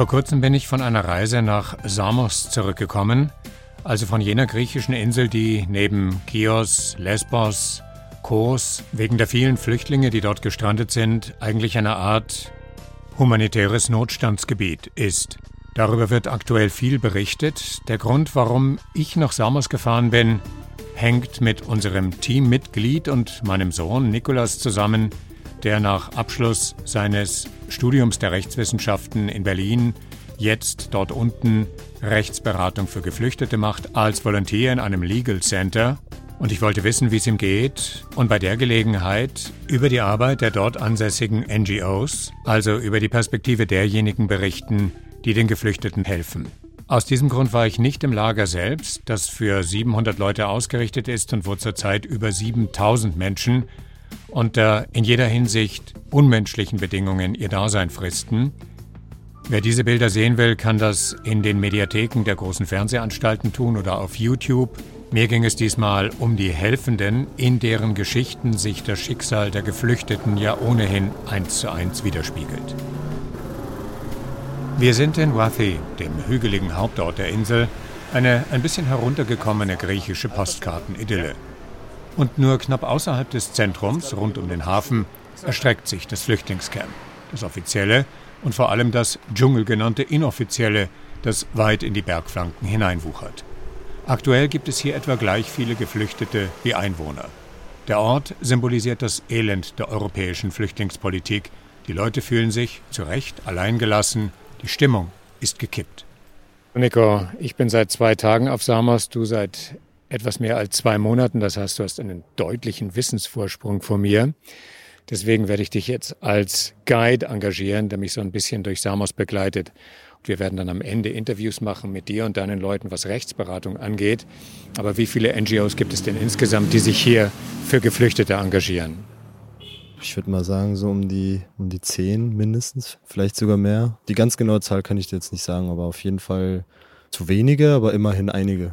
Vor kurzem bin ich von einer Reise nach Samos zurückgekommen, also von jener griechischen Insel, die neben Chios, Lesbos, Kos wegen der vielen Flüchtlinge, die dort gestrandet sind, eigentlich eine Art humanitäres Notstandsgebiet ist. Darüber wird aktuell viel berichtet. Der Grund, warum ich nach Samos gefahren bin, hängt mit unserem Teammitglied und meinem Sohn Nikolas zusammen, der nach Abschluss seines Studiums der Rechtswissenschaften in Berlin jetzt dort unten Rechtsberatung für Geflüchtete macht als Volontier in einem Legal Center. Und ich wollte wissen, wie es ihm geht und bei der Gelegenheit über die Arbeit der dort ansässigen NGOs, also über die Perspektive derjenigen berichten, die den Geflüchteten helfen. Aus diesem Grund war ich nicht im Lager selbst, das für 700 Leute ausgerichtet ist und wo zurzeit über 7000 Menschen unter in jeder Hinsicht unmenschlichen Bedingungen ihr Dasein fristen. Wer diese Bilder sehen will, kann das in den Mediatheken der großen Fernsehanstalten tun oder auf YouTube. Mir ging es diesmal um die Helfenden, in deren Geschichten sich das Schicksal der Geflüchteten ja ohnehin eins zu eins widerspiegelt. Wir sind in Wathi, dem hügeligen Hauptort der Insel, eine ein bisschen heruntergekommene griechische Postkartenidylle. Und nur knapp außerhalb des Zentrums, rund um den Hafen, erstreckt sich das Flüchtlingscamp. Das offizielle und vor allem das Dschungel genannte inoffizielle, das weit in die Bergflanken hineinwuchert. Aktuell gibt es hier etwa gleich viele Geflüchtete wie Einwohner. Der Ort symbolisiert das Elend der europäischen Flüchtlingspolitik. Die Leute fühlen sich, zu Recht, alleingelassen. Die Stimmung ist gekippt. Nico, ich bin seit zwei Tagen auf Samos, du seit etwas mehr als zwei Monaten. Das heißt, du hast einen deutlichen Wissensvorsprung vor mir. Deswegen werde ich dich jetzt als Guide engagieren, der mich so ein bisschen durch Samos begleitet. Wir werden dann am Ende Interviews machen mit dir und deinen Leuten, was Rechtsberatung angeht. Aber wie viele NGOs gibt es denn insgesamt, die sich hier für Geflüchtete engagieren? Ich würde mal sagen, so um die, um die zehn mindestens, vielleicht sogar mehr. Die ganz genaue Zahl kann ich dir jetzt nicht sagen, aber auf jeden Fall zu wenige, aber immerhin einige.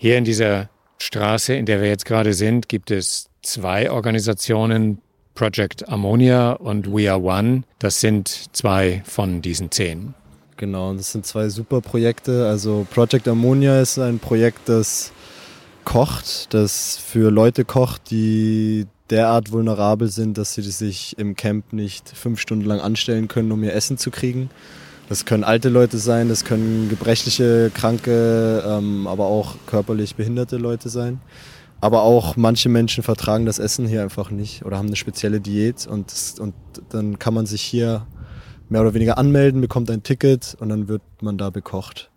Hier in dieser Straße, in der wir jetzt gerade sind, gibt es zwei Organisationen, Project Ammonia und We Are One. Das sind zwei von diesen zehn. Genau, das sind zwei super Projekte. Also Project Ammonia ist ein Projekt, das kocht, das für Leute kocht, die derart vulnerabel sind, dass sie sich im Camp nicht fünf Stunden lang anstellen können, um ihr Essen zu kriegen. Das können alte Leute sein, das können gebrechliche, kranke, ähm, aber auch körperlich behinderte Leute sein. Aber auch manche Menschen vertragen das Essen hier einfach nicht oder haben eine spezielle Diät und, und dann kann man sich hier mehr oder weniger anmelden, bekommt ein Ticket und dann wird man da bekocht.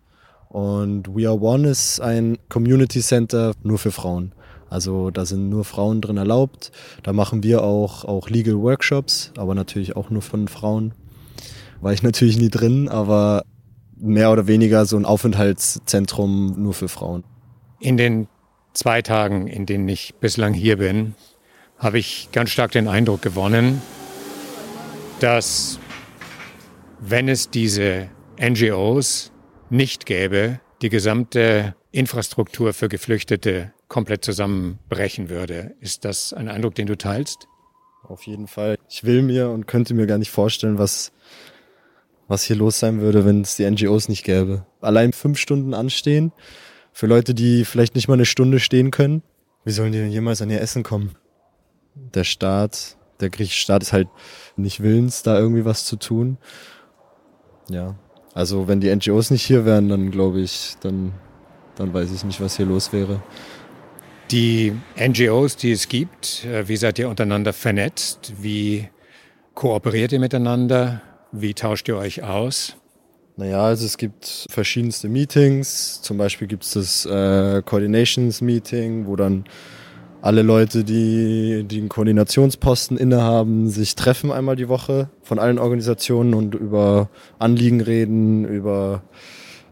Und We Are One ist ein Community Center nur für Frauen. Also da sind nur Frauen drin erlaubt. Da machen wir auch, auch Legal Workshops, aber natürlich auch nur von Frauen war ich natürlich nie drin, aber mehr oder weniger so ein Aufenthaltszentrum nur für Frauen. In den zwei Tagen, in denen ich bislang hier bin, habe ich ganz stark den Eindruck gewonnen, dass wenn es diese NGOs nicht gäbe, die gesamte Infrastruktur für Geflüchtete komplett zusammenbrechen würde. Ist das ein Eindruck, den du teilst? Auf jeden Fall. Ich will mir und könnte mir gar nicht vorstellen, was was hier los sein würde, wenn es die NGOs nicht gäbe. Allein fünf Stunden anstehen für Leute, die vielleicht nicht mal eine Stunde stehen können. Wie sollen die denn jemals an ihr Essen kommen? Der Staat, der griechische Staat ist halt nicht willens, da irgendwie was zu tun. Ja, also wenn die NGOs nicht hier wären, dann glaube ich, dann, dann weiß ich nicht, was hier los wäre. Die NGOs, die es gibt, äh, wie seid ihr untereinander vernetzt? Wie kooperiert ihr miteinander? Wie tauscht ihr euch aus? Naja, also es gibt verschiedenste Meetings. Zum Beispiel gibt es das äh, Coordinations Meeting, wo dann alle Leute, die, einen Koordinationsposten innehaben, sich treffen einmal die Woche von allen Organisationen und über Anliegen reden, über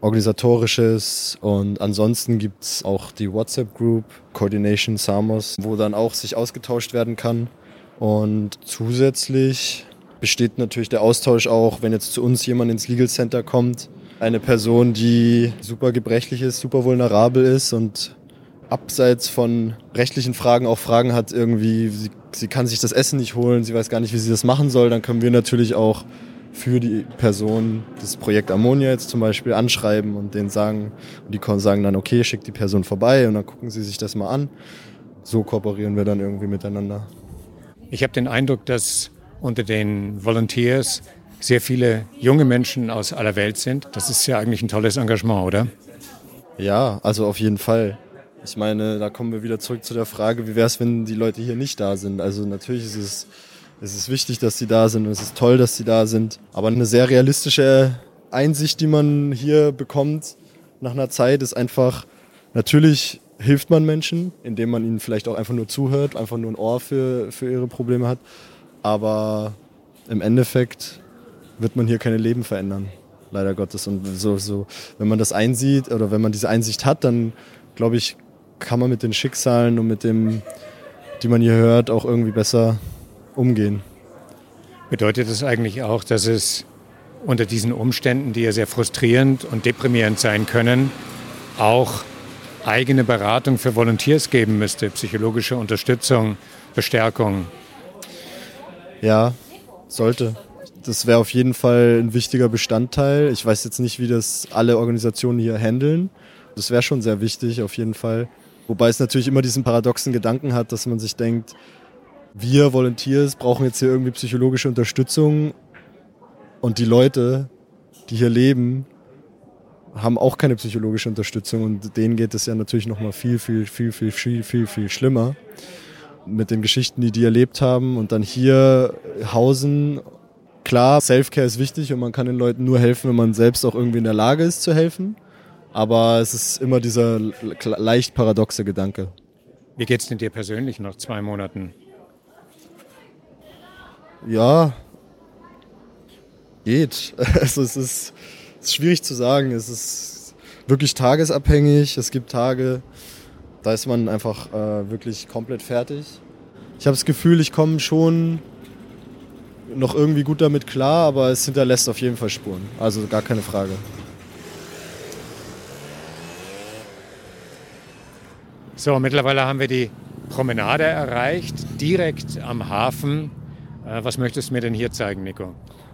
organisatorisches und ansonsten gibt es auch die WhatsApp-Group Coordination Samos, wo dann auch sich ausgetauscht werden kann. Und zusätzlich besteht natürlich der Austausch auch, wenn jetzt zu uns jemand ins Legal Center kommt, eine Person, die super gebrechlich ist, super vulnerabel ist und abseits von rechtlichen Fragen auch Fragen hat, irgendwie, sie, sie kann sich das Essen nicht holen, sie weiß gar nicht, wie sie das machen soll, dann können wir natürlich auch für die Person das Projekt Ammonia jetzt zum Beispiel anschreiben und denen sagen, und die sagen dann, okay, schickt die Person vorbei und dann gucken sie sich das mal an. So kooperieren wir dann irgendwie miteinander. Ich habe den Eindruck, dass unter den Volunteers sehr viele junge Menschen aus aller Welt sind. Das ist ja eigentlich ein tolles Engagement, oder? Ja, also auf jeden Fall. Ich meine, da kommen wir wieder zurück zu der Frage, wie wäre es, wenn die Leute hier nicht da sind? Also natürlich ist es es ist wichtig, dass sie da sind und es ist toll, dass sie da sind. Aber eine sehr realistische Einsicht, die man hier bekommt nach einer Zeit, ist einfach, natürlich hilft man Menschen, indem man ihnen vielleicht auch einfach nur zuhört, einfach nur ein Ohr für, für ihre Probleme hat. Aber im Endeffekt wird man hier keine Leben verändern, leider Gottes. Und so, so, wenn man das einsieht oder wenn man diese Einsicht hat, dann glaube ich, kann man mit den Schicksalen und mit dem, die man hier hört, auch irgendwie besser umgehen. Bedeutet das eigentlich auch, dass es unter diesen Umständen, die ja sehr frustrierend und deprimierend sein können, auch eigene Beratung für Volunteers geben müsste, psychologische Unterstützung, Bestärkung? Ja, sollte. Das wäre auf jeden Fall ein wichtiger Bestandteil. Ich weiß jetzt nicht, wie das alle Organisationen hier handeln. Das wäre schon sehr wichtig, auf jeden Fall. Wobei es natürlich immer diesen paradoxen Gedanken hat, dass man sich denkt, wir Volunteers brauchen jetzt hier irgendwie psychologische Unterstützung und die Leute, die hier leben, haben auch keine psychologische Unterstützung und denen geht es ja natürlich noch mal viel, viel, viel, viel, viel, viel, viel schlimmer mit den Geschichten, die die erlebt haben und dann hier hausen. Klar, Selfcare ist wichtig und man kann den Leuten nur helfen, wenn man selbst auch irgendwie in der Lage ist zu helfen. Aber es ist immer dieser leicht paradoxe Gedanke. Wie geht's denn dir persönlich nach zwei Monaten? Ja, geht. Also es ist, es ist schwierig zu sagen. Es ist wirklich tagesabhängig. Es gibt Tage, da ist man einfach äh, wirklich komplett fertig. Ich habe das Gefühl, ich komme schon noch irgendwie gut damit klar, aber es hinterlässt auf jeden Fall Spuren. Also gar keine Frage. So, mittlerweile haben wir die Promenade erreicht, direkt am Hafen. Äh, was möchtest du mir denn hier zeigen, Nico?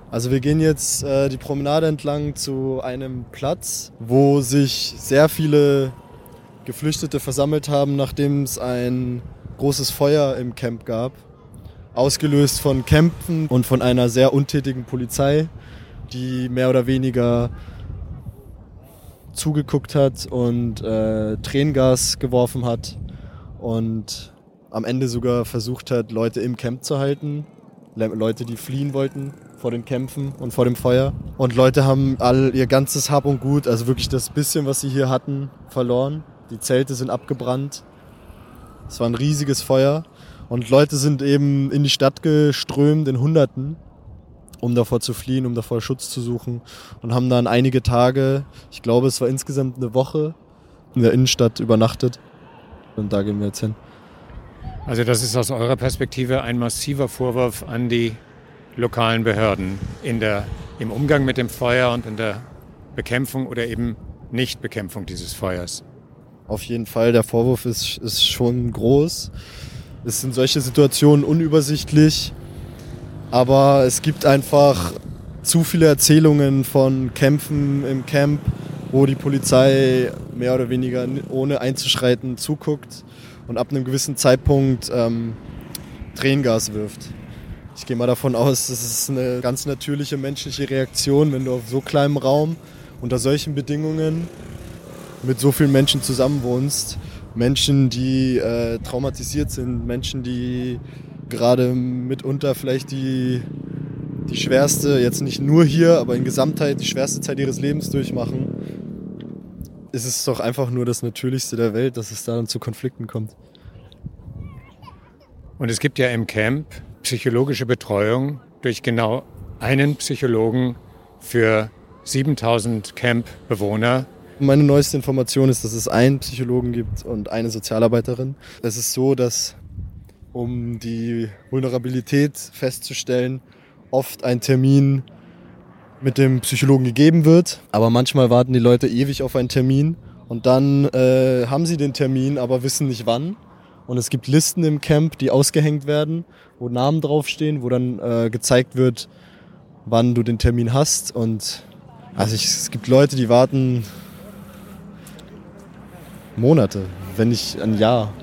Also wir gehen jetzt äh, die Promenade entlang zu einem Platz, wo sich sehr viele Geflüchtete versammelt haben, nachdem es ein großes Feuer im Camp gab. Ausgelöst von Kämpfen und von einer sehr untätigen Polizei, die mehr oder weniger zugeguckt hat und äh, Tränengas geworfen hat und am Ende sogar versucht hat, Leute im Camp zu halten Leute, die fliehen wollten vor den Kämpfen und vor dem Feuer. Und Leute haben all ihr ganzes Hab und Gut, also wirklich das bisschen, was sie hier hatten, verloren. Die Zelte sind abgebrannt. Es war ein riesiges Feuer. Und Leute sind eben in die Stadt geströmt in Hunderten, um davor zu fliehen, um davor Schutz zu suchen. Und haben dann einige Tage, ich glaube, es war insgesamt eine Woche, in der Innenstadt übernachtet. Und da gehen wir jetzt hin. Also das ist aus eurer Perspektive ein massiver Vorwurf an die lokalen Behörden in der, im Umgang mit dem Feuer und in der Bekämpfung oder eben Nichtbekämpfung dieses Feuers. Auf jeden Fall, der Vorwurf ist, ist schon groß. Es sind solche Situationen unübersichtlich, aber es gibt einfach zu viele Erzählungen von Kämpfen im Camp, wo die Polizei mehr oder weniger ohne einzuschreiten zuguckt und ab einem gewissen Zeitpunkt ähm, Tränengas wirft. Ich gehe mal davon aus, das ist eine ganz natürliche menschliche Reaktion, wenn du auf so kleinem Raum unter solchen Bedingungen mit so vielen Menschen zusammenwohnst. Menschen, die äh, traumatisiert sind, Menschen, die gerade mitunter vielleicht die, die schwerste, jetzt nicht nur hier, aber in Gesamtheit die schwerste Zeit ihres Lebens durchmachen ist es doch einfach nur das Natürlichste der Welt, dass es da dann zu Konflikten kommt. Und es gibt ja im Camp psychologische Betreuung durch genau einen Psychologen für 7000 Camp-Bewohner. Meine neueste Information ist, dass es einen Psychologen gibt und eine Sozialarbeiterin. Es ist so, dass um die Vulnerabilität festzustellen, oft ein Termin mit dem Psychologen gegeben wird. Aber manchmal warten die Leute ewig auf einen Termin und dann äh, haben sie den Termin, aber wissen nicht wann. Und es gibt Listen im Camp, die ausgehängt werden, wo Namen draufstehen, wo dann äh, gezeigt wird, wann du den Termin hast. Und also ich, es gibt Leute, die warten Monate, wenn nicht ein Jahr.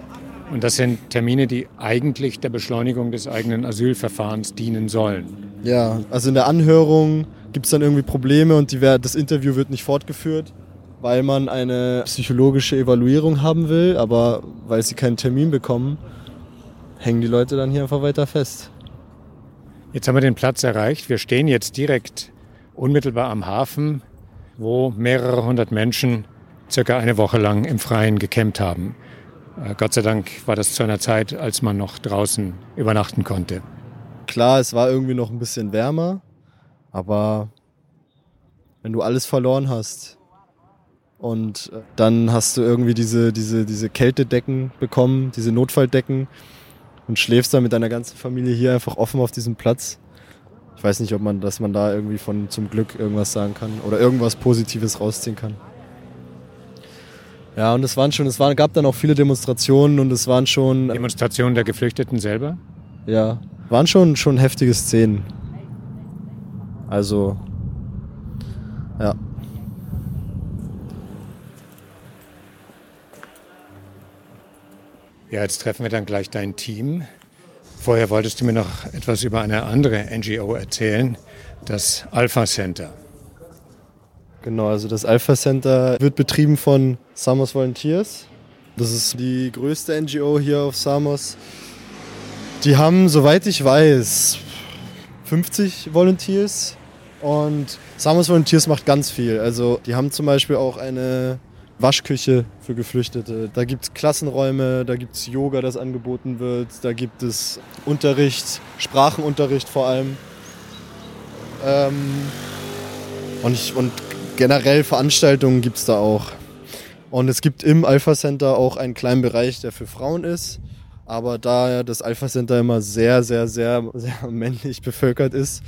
Und das sind Termine, die eigentlich der Beschleunigung des eigenen Asylverfahrens dienen sollen. Ja, also in der Anhörung gibt es dann irgendwie Probleme und die, das Interview wird nicht fortgeführt, weil man eine psychologische Evaluierung haben will, aber weil sie keinen Termin bekommen, hängen die Leute dann hier einfach weiter fest. Jetzt haben wir den Platz erreicht. Wir stehen jetzt direkt unmittelbar am Hafen, wo mehrere hundert Menschen circa eine Woche lang im Freien gekämmt haben. Äh, Gott sei Dank war das zu einer Zeit, als man noch draußen übernachten konnte. Klar, es war irgendwie noch ein bisschen wärmer, aber wenn du alles verloren hast und äh, dann hast du irgendwie diese, diese, diese Kältedecken bekommen, diese Notfalldecken und schläfst dann mit deiner ganzen Familie hier einfach offen auf diesem Platz. Ich weiß nicht, ob man, dass man da irgendwie von zum Glück irgendwas sagen kann oder irgendwas Positives rausziehen kann. Ja, und es waren schon, es waren, gab dann auch viele Demonstrationen und es waren schon. Demonstrationen der Geflüchteten selber? Ja, waren schon, schon heftige Szenen. Also, ja. Ja, jetzt treffen wir dann gleich dein Team. Vorher wolltest du mir noch etwas über eine andere NGO erzählen, das Alpha Center. Genau, also das Alpha Center wird betrieben von Samos Volunteers. Das ist die größte NGO hier auf Samos. Die haben, soweit ich weiß, 50 Volunteers und Samos Volunteers macht ganz viel. Also die haben zum Beispiel auch eine Waschküche für Geflüchtete. Da gibt es Klassenräume, da gibt es Yoga, das angeboten wird, da gibt es Unterricht, Sprachenunterricht vor allem. Ähm und, ich, und generell Veranstaltungen gibt es da auch. Und es gibt im Alpha Center auch einen kleinen Bereich, der für Frauen ist. Aber da das Alpha Center immer sehr, sehr, sehr, sehr männlich bevölkert ist,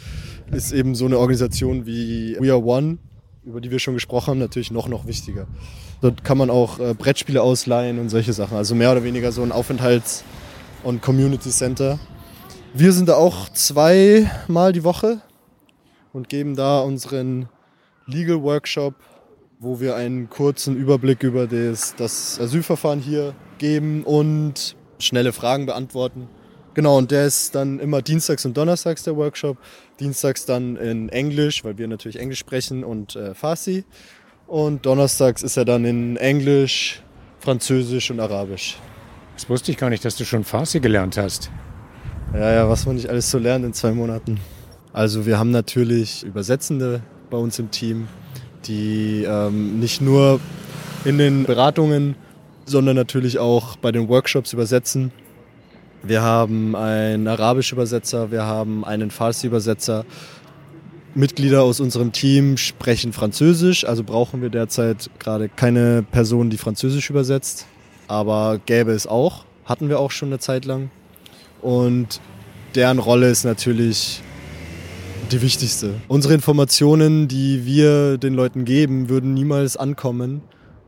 ist eben so eine Organisation wie We Are One, über die wir schon gesprochen haben, natürlich noch, noch wichtiger. Dort kann man auch äh, Brettspiele ausleihen und solche Sachen. Also mehr oder weniger so ein Aufenthalts- und Community Center. Wir sind da auch zweimal die Woche und geben da unseren Legal Workshop, wo wir einen kurzen Überblick über das, das Asylverfahren hier geben und schnelle Fragen beantworten. Genau, und der ist dann immer dienstags und donnerstags der Workshop. Dienstags dann in Englisch, weil wir natürlich Englisch sprechen und äh, Farsi. Und donnerstags ist er dann in Englisch, Französisch und Arabisch. Das wusste ich gar nicht, dass du schon Farsi gelernt hast. Ja, ja, was man nicht alles so lernt in zwei Monaten. Also wir haben natürlich Übersetzende bei uns im Team, die ähm, nicht nur in den Beratungen, sondern natürlich auch bei den Workshops übersetzen. Wir haben einen arabischen Übersetzer, wir haben einen Farsi-Übersetzer. Mitglieder aus unserem Team sprechen Französisch, also brauchen wir derzeit gerade keine Person, die Französisch übersetzt. Aber gäbe es auch, hatten wir auch schon eine Zeit lang. Und deren Rolle ist natürlich die wichtigste. Unsere Informationen, die wir den Leuten geben, würden niemals ankommen,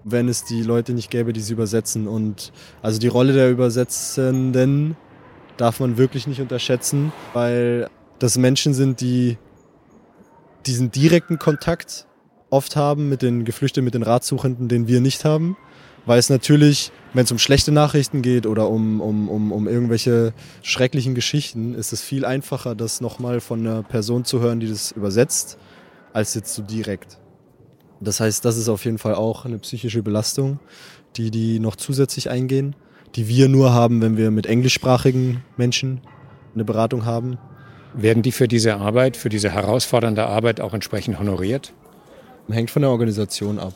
wenn es die Leute nicht gäbe, die sie übersetzen. Und also die Rolle der Übersetzenden darf man wirklich nicht unterschätzen, weil das Menschen sind, die diesen direkten Kontakt oft haben mit den Geflüchteten, mit den Ratsuchenden, den wir nicht haben. Weil es natürlich, wenn es um schlechte Nachrichten geht oder um, um, um, um irgendwelche schrecklichen Geschichten, ist es viel einfacher, das nochmal von einer Person zu hören, die das übersetzt, als jetzt so direkt. Das heißt, das ist auf jeden Fall auch eine psychische Belastung, die die noch zusätzlich eingehen, die wir nur haben, wenn wir mit englischsprachigen Menschen eine Beratung haben. Werden die für diese Arbeit, für diese herausfordernde Arbeit auch entsprechend honoriert? Hängt von der Organisation ab.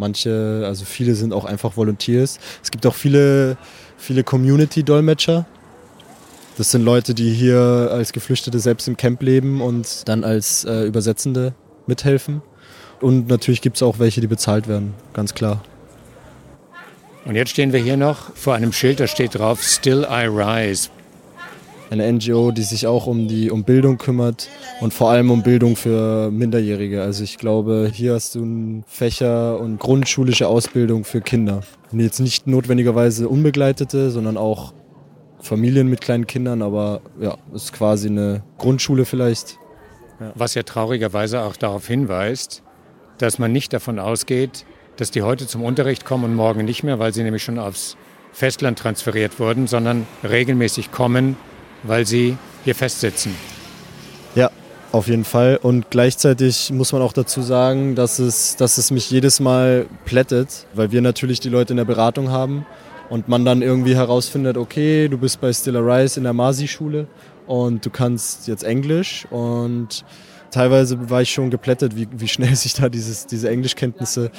Manche, also viele sind auch einfach Volunteers. Es gibt auch viele, viele Community-Dolmetscher. Das sind Leute, die hier als Geflüchtete selbst im Camp leben und dann als äh, Übersetzende mithelfen. Und natürlich gibt es auch welche, die bezahlt werden, ganz klar. Und jetzt stehen wir hier noch vor einem Schild, da steht drauf Still I Rise. Eine NGO, die sich auch um die um Bildung kümmert und vor allem um Bildung für Minderjährige. Also ich glaube, hier hast du ein Fächer und grundschulische Ausbildung für Kinder. Und jetzt nicht notwendigerweise unbegleitete, sondern auch Familien mit kleinen Kindern, aber ja, ist quasi eine Grundschule vielleicht. Was ja traurigerweise auch darauf hinweist, dass man nicht davon ausgeht, dass die heute zum Unterricht kommen und morgen nicht mehr, weil sie nämlich schon aufs Festland transferiert wurden, sondern regelmäßig kommen, weil sie hier festsitzen. Ja, auf jeden Fall. Und gleichzeitig muss man auch dazu sagen, dass es, dass es mich jedes Mal plättet, weil wir natürlich die Leute in der Beratung haben und man dann irgendwie herausfindet, okay, du bist bei Stiller Rice in der Masi-Schule und du kannst jetzt Englisch und teilweise war ich schon geplättet, wie, wie schnell sich da dieses, diese Englischkenntnisse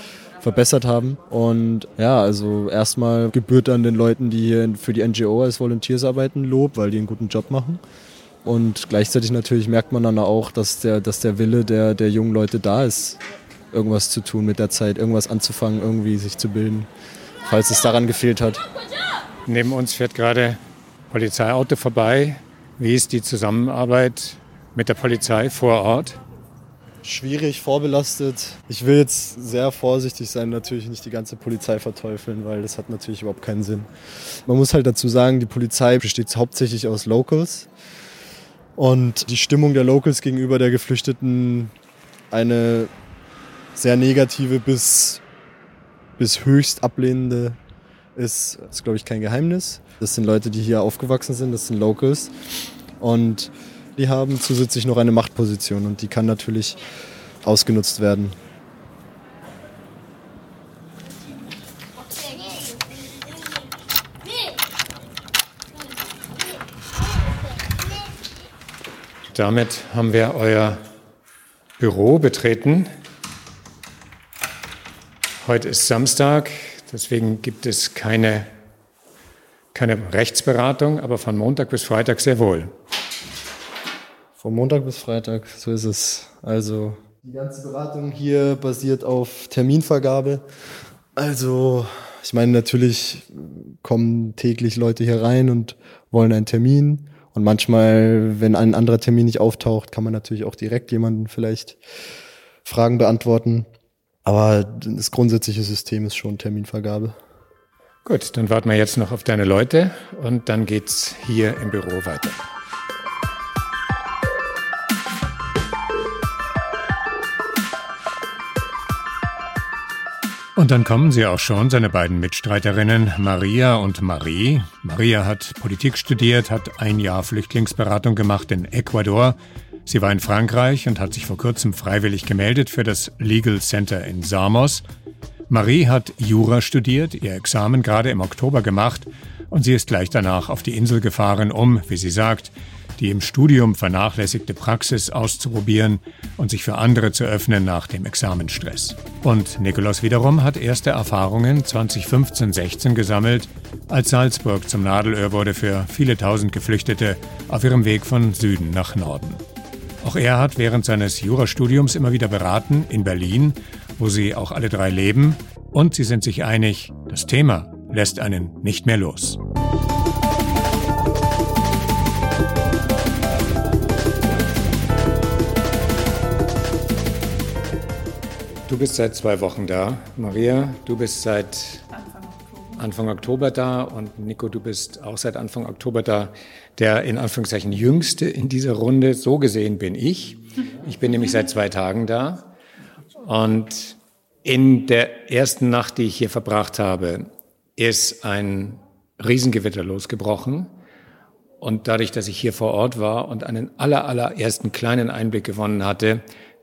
verbessert haben. Und ja, also erstmal gebührt an den Leuten, die hier für die NGO als Volunteers arbeiten, Lob, weil die einen guten Job machen. Und gleichzeitig natürlich merkt man dann auch, dass der, dass der Wille der, der jungen Leute da ist, irgendwas zu tun mit der Zeit, irgendwas anzufangen, irgendwie sich zu bilden falls es daran gefehlt hat. Neben uns fährt gerade Polizeiauto vorbei. Wie ist die Zusammenarbeit mit der Polizei vor Ort? Schwierig, vorbelastet. Ich will jetzt sehr vorsichtig sein, natürlich nicht die ganze Polizei verteufeln, weil das hat natürlich überhaupt keinen Sinn. Man muss halt dazu sagen, die Polizei besteht hauptsächlich aus Locals. Und die Stimmung der Locals gegenüber der Geflüchteten eine sehr negative bis bis höchst ablehnende ist, ist glaube ich, kein Geheimnis. Das sind Leute, die hier aufgewachsen sind, das sind Locals. Und die haben zusätzlich noch eine Machtposition und die kann natürlich ausgenutzt werden. Damit haben wir euer Büro betreten. Heute ist Samstag, deswegen gibt es keine, keine Rechtsberatung, aber von Montag bis Freitag sehr wohl. Von Montag bis Freitag, so ist es. Also die ganze Beratung hier basiert auf Terminvergabe. Also ich meine, natürlich kommen täglich Leute hier rein und wollen einen Termin. Und manchmal, wenn ein anderer Termin nicht auftaucht, kann man natürlich auch direkt jemanden vielleicht Fragen beantworten. Aber das grundsätzliche System ist schon Terminvergabe. Gut, dann warten wir jetzt noch auf deine Leute und dann geht's hier im Büro weiter. Und dann kommen sie auch schon, seine beiden Mitstreiterinnen Maria und Marie. Maria hat Politik studiert, hat ein Jahr Flüchtlingsberatung gemacht in Ecuador, Sie war in Frankreich und hat sich vor kurzem freiwillig gemeldet für das Legal Center in Samos. Marie hat Jura studiert, ihr Examen gerade im Oktober gemacht und sie ist gleich danach auf die Insel gefahren, um, wie sie sagt, die im Studium vernachlässigte Praxis auszuprobieren und sich für andere zu öffnen nach dem Examenstress. Und Nikolaus wiederum hat erste Erfahrungen 2015-16 gesammelt, als Salzburg zum Nadelöhr wurde für viele tausend Geflüchtete auf ihrem Weg von Süden nach Norden. Auch er hat während seines Jurastudiums immer wieder beraten in Berlin, wo sie auch alle drei leben, und sie sind sich einig, das Thema lässt einen nicht mehr los. Du bist seit zwei Wochen da. Maria, du bist seit Anfang Oktober da und Nico, du bist auch seit Anfang Oktober da. Der in Anführungszeichen jüngste in dieser Runde, so gesehen bin ich. Ich bin nämlich seit zwei Tagen da und in der ersten Nacht, die ich hier verbracht habe, ist ein Riesengewitter losgebrochen. Und dadurch, dass ich hier vor Ort war und einen aller, allerersten kleinen Einblick gewonnen hatte,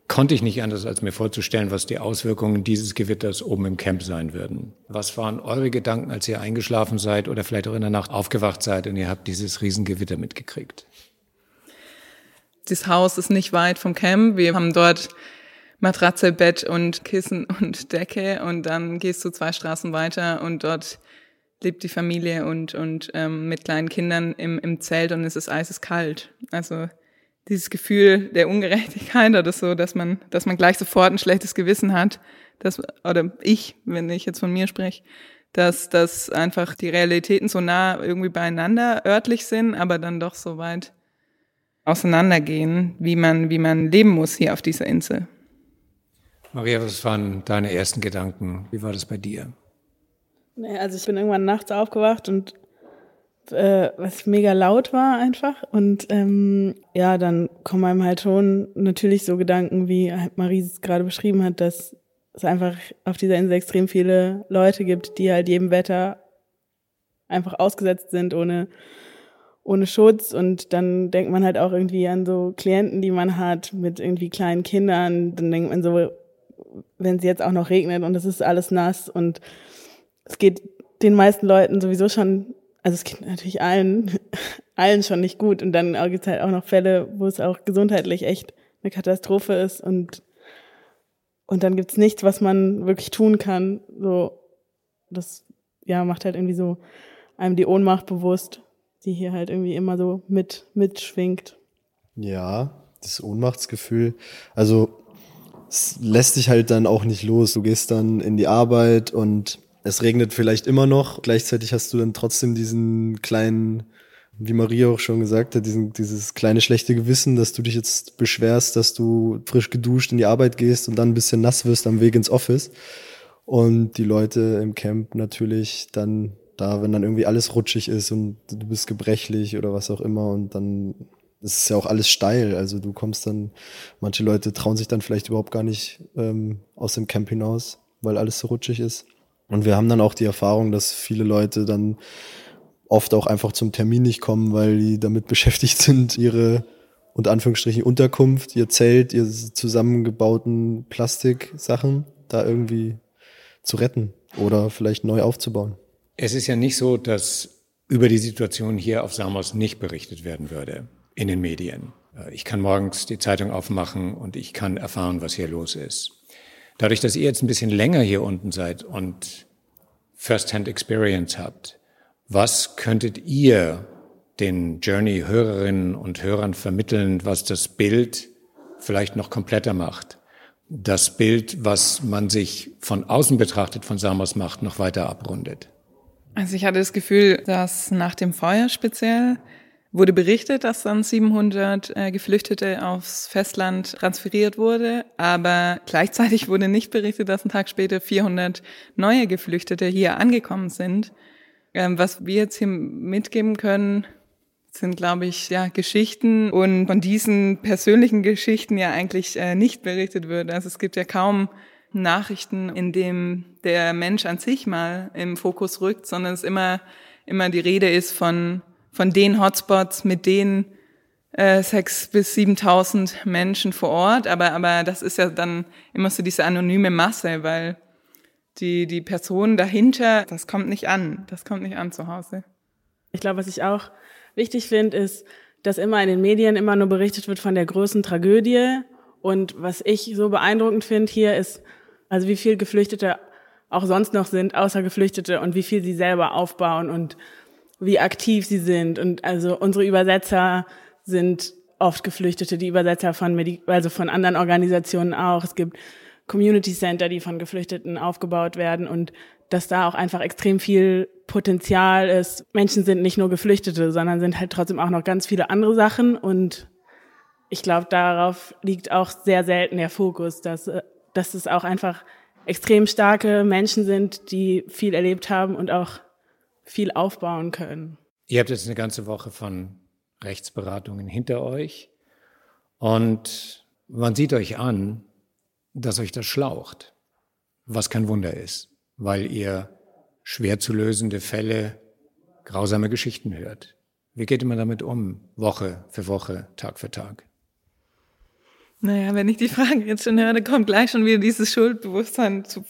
konnte ich nicht anders, als mir vorzustellen, was die Auswirkungen dieses Gewitters oben im Camp sein würden. Was waren eure Gedanken, als ihr eingeschlafen seid oder vielleicht auch in der Nacht aufgewacht seid und ihr habt dieses Riesengewitter mitgekriegt? Das Haus ist nicht weit vom Camp. Wir haben dort Matratze, Bett und Kissen und Decke und dann gehst du zwei Straßen weiter und dort lebt die Familie und, und ähm, mit kleinen Kindern im, im Zelt und es ist eiskalt. Also dieses Gefühl der Ungerechtigkeit oder so, dass man, dass man gleich sofort ein schlechtes Gewissen hat, dass, oder ich, wenn ich jetzt von mir spreche, dass, dass einfach die Realitäten so nah irgendwie beieinander örtlich sind, aber dann doch so weit auseinandergehen, wie man, wie man leben muss hier auf dieser Insel. Maria, was waren deine ersten Gedanken? Wie war das bei dir? Also ich bin irgendwann nachts aufgewacht und äh, was mega laut war einfach. Und ähm, ja, dann kommen einem halt schon natürlich so Gedanken, wie halt Marie es gerade beschrieben hat, dass es einfach auf dieser Insel extrem viele Leute gibt, die halt jedem Wetter einfach ausgesetzt sind, ohne, ohne Schutz. Und dann denkt man halt auch irgendwie an so Klienten, die man hat mit irgendwie kleinen Kindern. Dann denkt man so, wenn es jetzt auch noch regnet und es ist alles nass und es geht den meisten Leuten sowieso schon, also es geht natürlich allen, allen schon nicht gut. Und dann gibt es halt auch noch Fälle, wo es auch gesundheitlich echt eine Katastrophe ist und und dann gibt's nichts, was man wirklich tun kann. So, das ja macht halt irgendwie so einem die Ohnmacht bewusst, die hier halt irgendwie immer so mit mitschwingt. Ja, das Ohnmachtsgefühl. Also es lässt sich halt dann auch nicht los. Du gehst dann in die Arbeit und es regnet vielleicht immer noch. Gleichzeitig hast du dann trotzdem diesen kleinen wie Maria auch schon gesagt hat, diesen, dieses kleine schlechte Gewissen, dass du dich jetzt beschwerst, dass du frisch geduscht in die Arbeit gehst und dann ein bisschen nass wirst am Weg ins Office. Und die Leute im Camp natürlich dann da, wenn dann irgendwie alles rutschig ist und du bist gebrechlich oder was auch immer und dann es ist ja auch alles steil. Also du kommst dann, manche Leute trauen sich dann vielleicht überhaupt gar nicht ähm, aus dem Camp hinaus, weil alles so rutschig ist. Und wir haben dann auch die Erfahrung, dass viele Leute dann oft auch einfach zum Termin nicht kommen, weil die damit beschäftigt sind, ihre unter Anführungsstrichen Unterkunft, ihr Zelt, ihr zusammengebauten Plastiksachen da irgendwie zu retten oder vielleicht neu aufzubauen. Es ist ja nicht so, dass über die Situation hier auf Samos nicht berichtet werden würde in den Medien. Ich kann morgens die Zeitung aufmachen und ich kann erfahren, was hier los ist. Dadurch, dass ihr jetzt ein bisschen länger hier unten seid und First-Hand Experience habt, was könntet ihr den Journey-Hörerinnen und Hörern vermitteln, was das Bild vielleicht noch kompletter macht? Das Bild, was man sich von außen betrachtet von Samos macht, noch weiter abrundet? Also ich hatte das Gefühl, dass nach dem Feuer speziell wurde berichtet, dass dann 700 äh, Geflüchtete aufs Festland transferiert wurde, aber gleichzeitig wurde nicht berichtet, dass ein Tag später 400 neue Geflüchtete hier angekommen sind. Ähm, was wir jetzt hier mitgeben können, sind, glaube ich, ja, Geschichten und von diesen persönlichen Geschichten ja eigentlich äh, nicht berichtet wird. Also es gibt ja kaum Nachrichten, in dem der Mensch an sich mal im Fokus rückt, sondern es immer, immer die Rede ist von, von den Hotspots mit den äh, sechs bis siebentausend Menschen vor Ort. Aber, aber das ist ja dann immer so diese anonyme Masse, weil die, die Person dahinter, das kommt nicht an. Das kommt nicht an zu Hause. Ich glaube, was ich auch wichtig finde, ist, dass immer in den Medien immer nur berichtet wird von der großen Tragödie. Und was ich so beeindruckend finde hier ist, also wie viel Geflüchtete auch sonst noch sind, außer Geflüchtete und wie viel sie selber aufbauen und wie aktiv sie sind. Und also unsere Übersetzer sind oft Geflüchtete, die Übersetzer von, Medi also von anderen Organisationen auch. Es gibt Community Center, die von Geflüchteten aufgebaut werden und dass da auch einfach extrem viel Potenzial ist. Menschen sind nicht nur Geflüchtete, sondern sind halt trotzdem auch noch ganz viele andere Sachen und ich glaube, darauf liegt auch sehr selten der Fokus, dass, äh, dass es auch einfach extrem starke Menschen sind, die viel erlebt haben und auch viel aufbauen können. Ihr habt jetzt eine ganze Woche von Rechtsberatungen hinter euch und man sieht euch an, dass euch das schlaucht, was kein Wunder ist, weil ihr schwer zu lösende Fälle, grausame Geschichten hört. Wie geht man damit um, Woche für Woche, Tag für Tag? Naja, wenn ich die Frage jetzt schon höre, kommt gleich schon wieder dieses Schuldbewusstsein zu,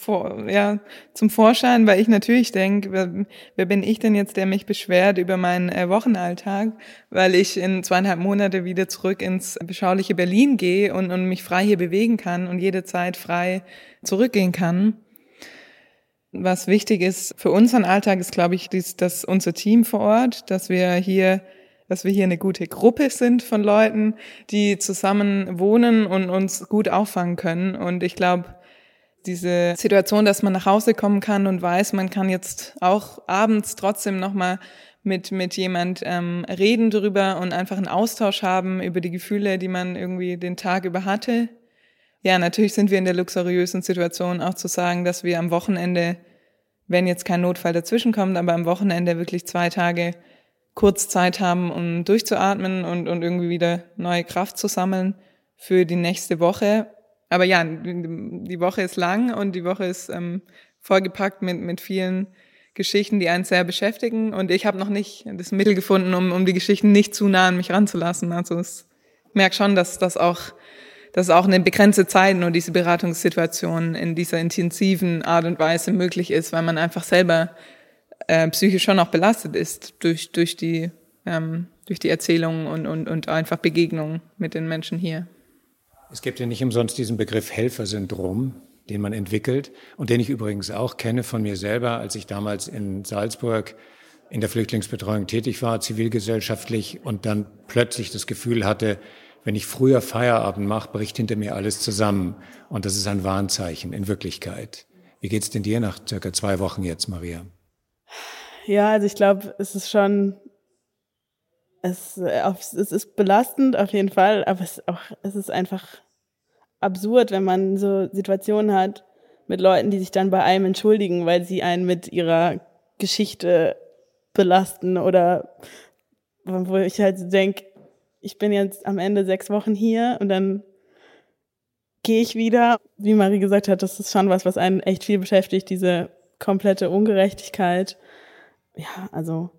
ja, zum Vorschein, weil ich natürlich denke, wer, wer, bin ich denn jetzt, der mich beschwert über meinen äh, Wochenalltag, weil ich in zweieinhalb Monate wieder zurück ins beschauliche Berlin gehe und, und mich frei hier bewegen kann und jede Zeit frei zurückgehen kann. Was wichtig ist für unseren Alltag ist, glaube ich, dies, dass unser Team vor Ort, dass wir hier dass wir hier eine gute Gruppe sind von Leuten, die zusammen wohnen und uns gut auffangen können. Und ich glaube, diese Situation, dass man nach Hause kommen kann und weiß, man kann jetzt auch abends trotzdem nochmal mit, mit jemand ähm, reden drüber und einfach einen Austausch haben über die Gefühle, die man irgendwie den Tag über hatte. Ja, natürlich sind wir in der luxuriösen Situation auch zu sagen, dass wir am Wochenende, wenn jetzt kein Notfall dazwischen kommt, aber am Wochenende wirklich zwei Tage kurz Zeit haben, um durchzuatmen und, und irgendwie wieder neue Kraft zu sammeln für die nächste Woche. Aber ja, die Woche ist lang und die Woche ist ähm, vollgepackt mit, mit vielen Geschichten, die einen sehr beschäftigen. Und ich habe noch nicht das Mittel gefunden, um, um die Geschichten nicht zu nah an mich ranzulassen. Also ich merke schon, dass das auch, dass auch eine begrenzte Zeit nur diese Beratungssituation in dieser intensiven Art und Weise möglich ist, weil man einfach selber äh, psychisch schon auch belastet ist durch, durch die, ähm, durch die Erzählungen und, und, und einfach Begegnungen mit den Menschen hier. Es gibt ja nicht umsonst diesen Begriff Helfersyndrom, den man entwickelt und den ich übrigens auch kenne von mir selber, als ich damals in Salzburg in der Flüchtlingsbetreuung tätig war, zivilgesellschaftlich und dann plötzlich das Gefühl hatte, wenn ich früher Feierabend mache, bricht hinter mir alles zusammen. Und das ist ein Warnzeichen in Wirklichkeit. Wie geht's denn dir nach circa zwei Wochen jetzt, Maria? Ja, also ich glaube, es ist schon, es, es ist belastend auf jeden Fall, aber es, auch, es ist einfach absurd, wenn man so Situationen hat mit Leuten, die sich dann bei einem entschuldigen, weil sie einen mit ihrer Geschichte belasten oder wo ich halt denke, ich bin jetzt am Ende sechs Wochen hier und dann gehe ich wieder. Wie Marie gesagt hat, das ist schon was, was einen echt viel beschäftigt, diese komplette Ungerechtigkeit. Ja, also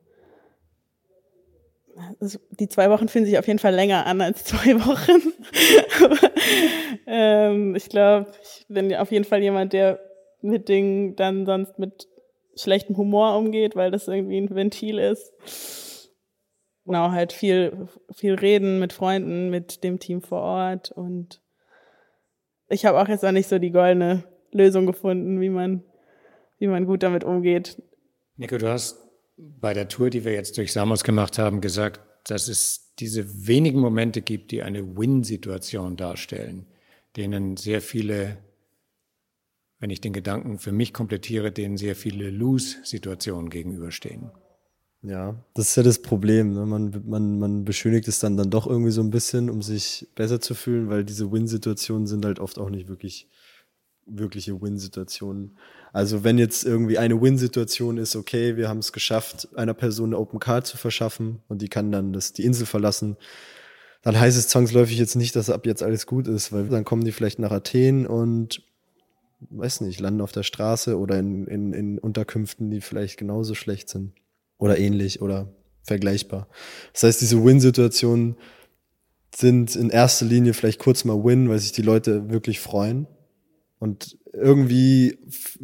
die zwei Wochen fühlen sich auf jeden Fall länger an als zwei Wochen. ähm, ich glaube, ich bin auf jeden Fall jemand, der mit Dingen dann sonst mit schlechtem Humor umgeht, weil das irgendwie ein Ventil ist. Genau, halt viel, viel reden mit Freunden, mit dem Team vor Ort und ich habe auch jetzt noch nicht so die goldene Lösung gefunden, wie man, wie man gut damit umgeht. Nico, du hast bei der Tour, die wir jetzt durch Samos gemacht haben, gesagt, dass es diese wenigen Momente gibt, die eine Win-Situation darstellen, denen sehr viele, wenn ich den Gedanken für mich komplettiere, denen sehr viele Lose-Situationen gegenüberstehen. Ja, das ist ja das Problem. Ne? Man, man, man beschönigt es dann, dann doch irgendwie so ein bisschen, um sich besser zu fühlen, weil diese Win-Situationen sind halt oft auch nicht wirklich wirkliche Win-Situationen. Also wenn jetzt irgendwie eine Win-Situation ist, okay, wir haben es geschafft, einer Person eine Open Card zu verschaffen und die kann dann das, die Insel verlassen, dann heißt es zwangsläufig jetzt nicht, dass ab jetzt alles gut ist, weil dann kommen die vielleicht nach Athen und weiß nicht, landen auf der Straße oder in, in, in Unterkünften, die vielleicht genauso schlecht sind oder ähnlich oder vergleichbar. Das heißt, diese Win-Situationen sind in erster Linie vielleicht kurz mal Win, weil sich die Leute wirklich freuen und irgendwie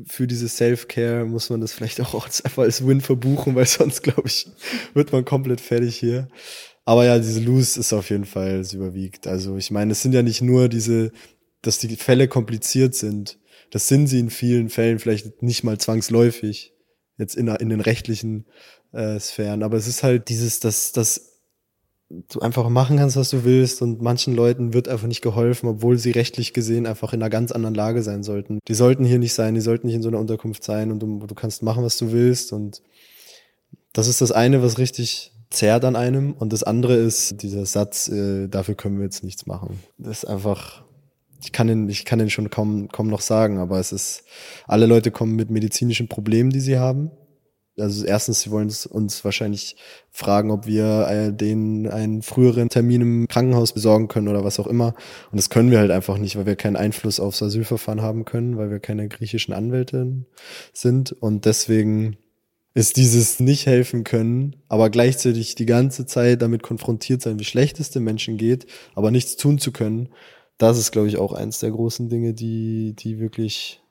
für diese Self-Care muss man das vielleicht auch einfach als Win verbuchen, weil sonst, glaube ich, wird man komplett fertig hier. Aber ja, diese Lose ist auf jeden Fall, überwiegt. Also ich meine, es sind ja nicht nur diese, dass die Fälle kompliziert sind. Das sind sie in vielen Fällen vielleicht nicht mal zwangsläufig, jetzt in, in den rechtlichen äh, Sphären. Aber es ist halt dieses, dass, dass du einfach machen kannst, was du willst und manchen Leuten wird einfach nicht geholfen, obwohl sie rechtlich gesehen einfach in einer ganz anderen Lage sein sollten. Die sollten hier nicht sein, die sollten nicht in so einer Unterkunft sein und du, du kannst machen, was du willst und das ist das eine, was richtig zerrt an einem und das andere ist dieser Satz, äh, dafür können wir jetzt nichts machen. Das ist einfach, ich kann den, ich kann den schon kaum, kaum noch sagen, aber es ist, alle Leute kommen mit medizinischen Problemen, die sie haben also erstens, sie wollen uns wahrscheinlich fragen, ob wir äh, denen einen früheren Termin im Krankenhaus besorgen können oder was auch immer. Und das können wir halt einfach nicht, weil wir keinen Einfluss aufs Asylverfahren haben können, weil wir keine griechischen Anwälte sind. Und deswegen ist dieses nicht helfen können, aber gleichzeitig die ganze Zeit damit konfrontiert sein, wie schlecht es den Menschen geht, aber nichts tun zu können. Das ist, glaube ich, auch eins der großen Dinge, die, die wirklich,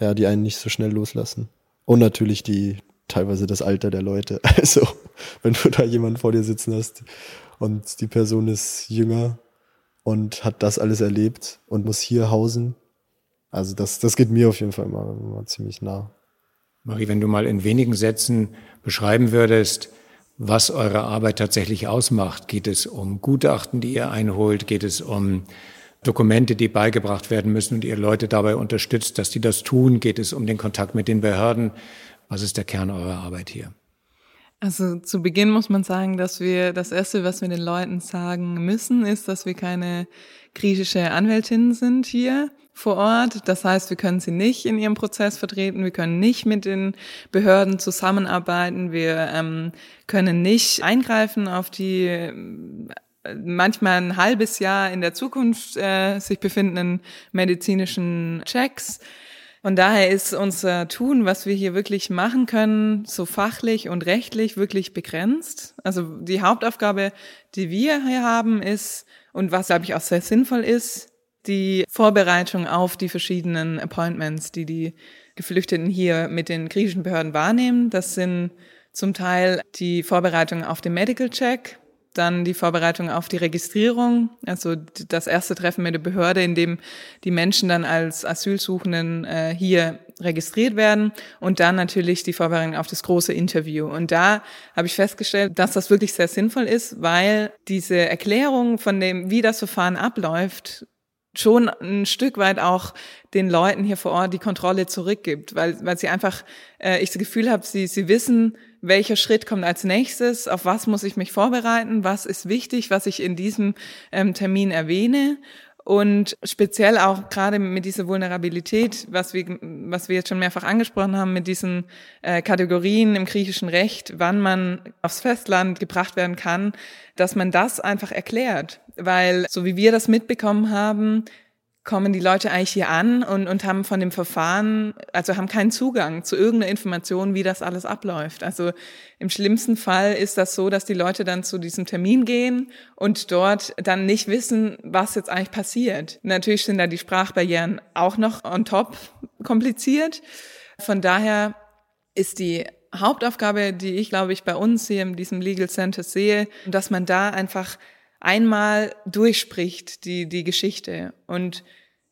ja, die einen nicht so schnell loslassen. Und natürlich die, teilweise das Alter der Leute. Also, wenn du da jemanden vor dir sitzen hast und die Person ist jünger und hat das alles erlebt und muss hier hausen. Also das, das geht mir auf jeden Fall mal, mal ziemlich nah. Marie, wenn du mal in wenigen Sätzen beschreiben würdest, was eure Arbeit tatsächlich ausmacht. Geht es um Gutachten, die ihr einholt? Geht es um Dokumente, die beigebracht werden müssen und ihr Leute dabei unterstützt, dass die das tun? Geht es um den Kontakt mit den Behörden? Was ist der Kern eurer Arbeit hier? Also zu Beginn muss man sagen, dass wir das Erste, was wir den Leuten sagen müssen, ist, dass wir keine griechische Anwältin sind hier vor Ort. Das heißt, wir können sie nicht in ihrem Prozess vertreten, wir können nicht mit den Behörden zusammenarbeiten, wir ähm, können nicht eingreifen auf die manchmal ein halbes Jahr in der Zukunft äh, sich befindenden medizinischen Checks. Von daher ist unser Tun, was wir hier wirklich machen können, so fachlich und rechtlich wirklich begrenzt. Also die Hauptaufgabe, die wir hier haben, ist, und was, glaube ich, auch sehr sinnvoll ist, die Vorbereitung auf die verschiedenen Appointments, die die Geflüchteten hier mit den griechischen Behörden wahrnehmen. Das sind zum Teil die Vorbereitung auf den Medical Check, dann die Vorbereitung auf die Registrierung, also das erste Treffen mit der Behörde, in dem die Menschen dann als Asylsuchenden äh, hier registriert werden und dann natürlich die Vorbereitung auf das große Interview. Und da habe ich festgestellt, dass das wirklich sehr sinnvoll ist, weil diese Erklärung von dem, wie das Verfahren abläuft, schon ein Stück weit auch den Leuten hier vor Ort die Kontrolle zurückgibt, weil, weil sie einfach, äh, ich das Gefühl habe, sie, sie wissen, welcher Schritt kommt als nächstes, auf was muss ich mich vorbereiten, was ist wichtig, was ich in diesem ähm, Termin erwähne. Und speziell auch gerade mit dieser Vulnerabilität, was wir, was wir jetzt schon mehrfach angesprochen haben, mit diesen äh, Kategorien im griechischen Recht, wann man aufs Festland gebracht werden kann, dass man das einfach erklärt. Weil, so wie wir das mitbekommen haben, kommen die Leute eigentlich hier an und, und haben von dem Verfahren, also haben keinen Zugang zu irgendeiner Information, wie das alles abläuft. Also im schlimmsten Fall ist das so, dass die Leute dann zu diesem Termin gehen und dort dann nicht wissen, was jetzt eigentlich passiert. Natürlich sind da die Sprachbarrieren auch noch on top kompliziert. Von daher ist die Hauptaufgabe, die ich glaube ich bei uns hier in diesem Legal Center sehe, dass man da einfach einmal durchspricht, die, die Geschichte. Und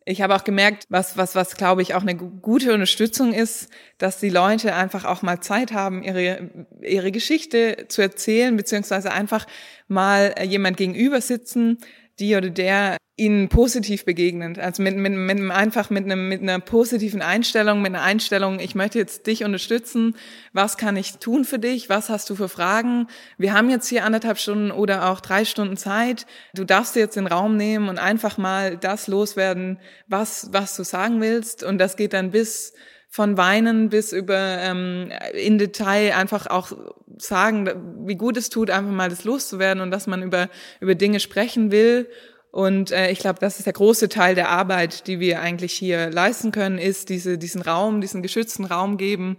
ich habe auch gemerkt, was, was, was glaube ich auch eine gute Unterstützung ist, dass die Leute einfach auch mal Zeit haben, ihre, ihre Geschichte zu erzählen, beziehungsweise einfach mal jemand gegenüber sitzen, die oder der ihnen positiv begegnend, also mit, mit, mit einfach mit, einem, mit einer positiven Einstellung, mit einer Einstellung, ich möchte jetzt dich unterstützen, was kann ich tun für dich, was hast du für Fragen, wir haben jetzt hier anderthalb Stunden oder auch drei Stunden Zeit, du darfst dir jetzt den Raum nehmen und einfach mal das loswerden, was, was du sagen willst. Und das geht dann bis von Weinen bis über ähm, in Detail einfach auch sagen, wie gut es tut, einfach mal das loszuwerden und dass man über, über Dinge sprechen will und äh, ich glaube, das ist der große Teil der Arbeit, die wir eigentlich hier leisten können, ist diese, diesen Raum, diesen geschützten Raum geben,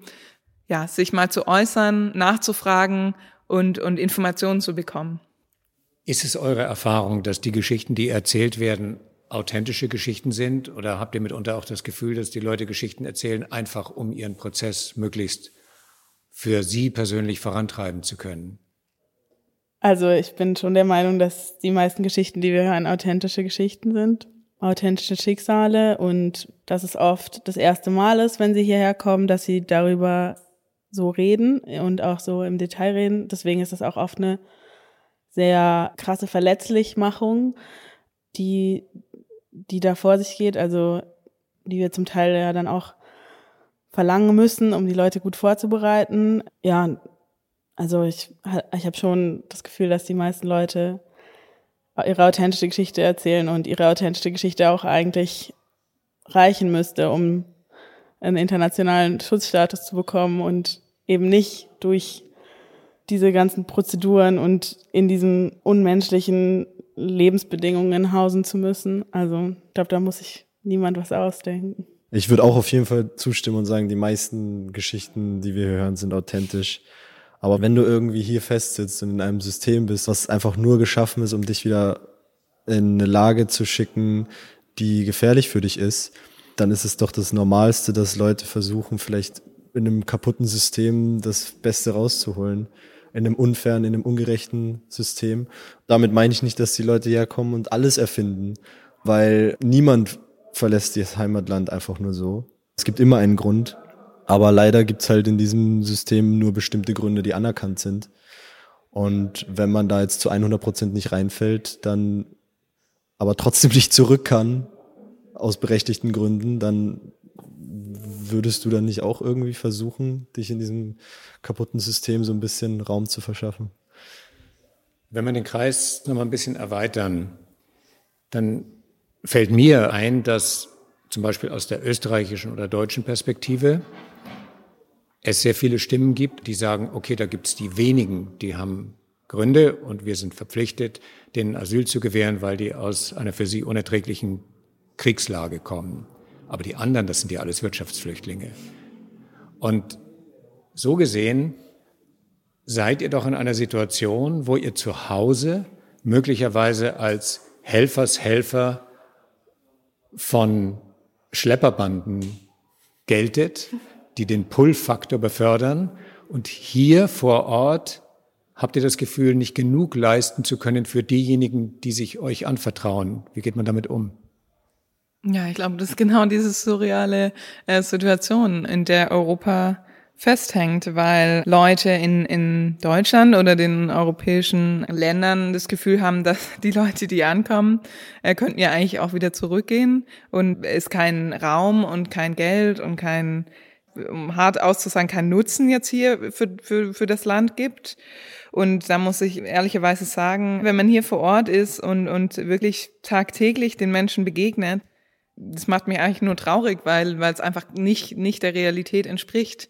ja, sich mal zu äußern, nachzufragen und, und Informationen zu bekommen. Ist es eure Erfahrung, dass die Geschichten, die erzählt werden, authentische Geschichten sind? Oder habt ihr mitunter auch das Gefühl, dass die Leute Geschichten erzählen, einfach um ihren Prozess möglichst für sie persönlich vorantreiben zu können? Also ich bin schon der Meinung, dass die meisten Geschichten, die wir hören, authentische Geschichten sind, authentische Schicksale und dass es oft das erste Mal ist, wenn sie hierher kommen, dass sie darüber so reden und auch so im Detail reden. Deswegen ist das auch oft eine sehr krasse Verletzlichmachung, die, die da vor sich geht, also die wir zum Teil ja dann auch verlangen müssen, um die Leute gut vorzubereiten. Ja, also ich, ich habe schon das Gefühl, dass die meisten Leute ihre authentische Geschichte erzählen und ihre authentische Geschichte auch eigentlich reichen müsste, um einen internationalen Schutzstatus zu bekommen und eben nicht durch diese ganzen Prozeduren und in diesen unmenschlichen Lebensbedingungen hausen zu müssen. Also ich glaube, da muss sich niemand was ausdenken. Ich würde auch auf jeden Fall zustimmen und sagen, die meisten Geschichten, die wir hören, sind authentisch. Aber wenn du irgendwie hier festsitzt und in einem System bist, was einfach nur geschaffen ist, um dich wieder in eine Lage zu schicken, die gefährlich für dich ist, dann ist es doch das Normalste, dass Leute versuchen, vielleicht in einem kaputten System das Beste rauszuholen. In einem unfairen, in einem ungerechten System. Damit meine ich nicht, dass die Leute herkommen und alles erfinden, weil niemand verlässt das Heimatland einfach nur so. Es gibt immer einen Grund. Aber leider gibt's halt in diesem System nur bestimmte Gründe, die anerkannt sind. Und wenn man da jetzt zu 100 Prozent nicht reinfällt, dann aber trotzdem nicht zurück kann, aus berechtigten Gründen, dann würdest du dann nicht auch irgendwie versuchen, dich in diesem kaputten System so ein bisschen Raum zu verschaffen? Wenn wir den Kreis noch mal ein bisschen erweitern, dann fällt mir ein, dass zum Beispiel aus der österreichischen oder deutschen Perspektive es sehr viele Stimmen gibt, die sagen, okay, da gibt es die wenigen, die haben Gründe und wir sind verpflichtet, denen Asyl zu gewähren, weil die aus einer für sie unerträglichen Kriegslage kommen. Aber die anderen, das sind ja alles Wirtschaftsflüchtlinge. Und so gesehen seid ihr doch in einer Situation, wo ihr zu Hause möglicherweise als Helfershelfer von Schlepperbanden geltet, die den Pull-Faktor befördern. Und hier vor Ort habt ihr das Gefühl, nicht genug leisten zu können für diejenigen, die sich euch anvertrauen. Wie geht man damit um? Ja, ich glaube, das ist genau diese surreale äh, Situation, in der Europa festhängt, weil Leute in, in Deutschland oder den europäischen Ländern das Gefühl haben, dass die Leute, die ankommen, äh, könnten ja eigentlich auch wieder zurückgehen und es kein Raum und kein Geld und kein, um hart auszusagen, kein Nutzen jetzt hier für, für, für das Land gibt. Und da muss ich ehrlicherweise sagen, wenn man hier vor Ort ist und, und wirklich tagtäglich den Menschen begegnet, das macht mich eigentlich nur traurig, weil, weil es einfach nicht, nicht der Realität entspricht.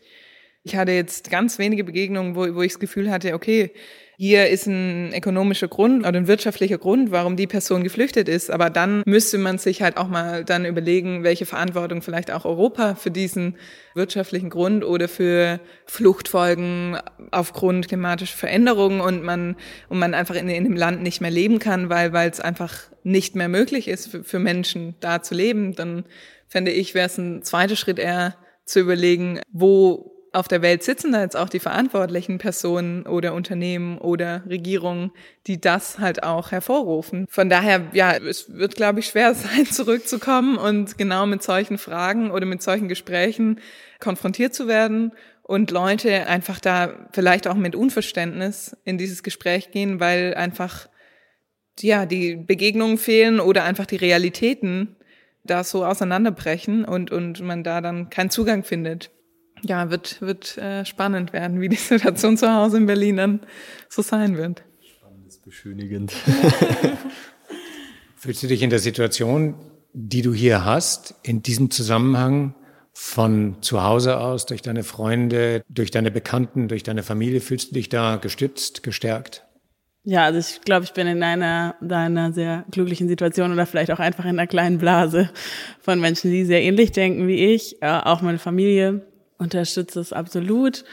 Ich hatte jetzt ganz wenige Begegnungen, wo, wo ich das Gefühl hatte, okay, hier ist ein ökonomischer Grund oder ein wirtschaftlicher Grund, warum die Person geflüchtet ist. Aber dann müsste man sich halt auch mal dann überlegen, welche Verantwortung vielleicht auch Europa für diesen wirtschaftlichen Grund oder für Fluchtfolgen aufgrund klimatischer Veränderungen und man, und man einfach in, in dem Land nicht mehr leben kann, weil, weil es einfach nicht mehr möglich ist für, für Menschen da zu leben. Dann fände ich, wäre es ein zweiter Schritt eher zu überlegen, wo auf der Welt sitzen da jetzt auch die verantwortlichen Personen oder Unternehmen oder Regierungen, die das halt auch hervorrufen. Von daher, ja, es wird, glaube ich, schwer sein, zurückzukommen und genau mit solchen Fragen oder mit solchen Gesprächen konfrontiert zu werden und Leute einfach da vielleicht auch mit Unverständnis in dieses Gespräch gehen, weil einfach, ja, die Begegnungen fehlen oder einfach die Realitäten da so auseinanderbrechen und, und man da dann keinen Zugang findet ja, wird, wird äh, spannend werden, wie die Situation zu Hause in Berlin dann so sein wird. Spannend ist beschönigend. Fühlst du dich in der Situation, die du hier hast, in diesem Zusammenhang von zu Hause aus, durch deine Freunde, durch deine Bekannten, durch deine Familie, fühlst du dich da gestützt, gestärkt? Ja, also ich glaube, ich bin in einer, da einer sehr glücklichen Situation oder vielleicht auch einfach in einer kleinen Blase von Menschen, die sehr ähnlich denken wie ich, äh, auch meine Familie unterstütze es absolut.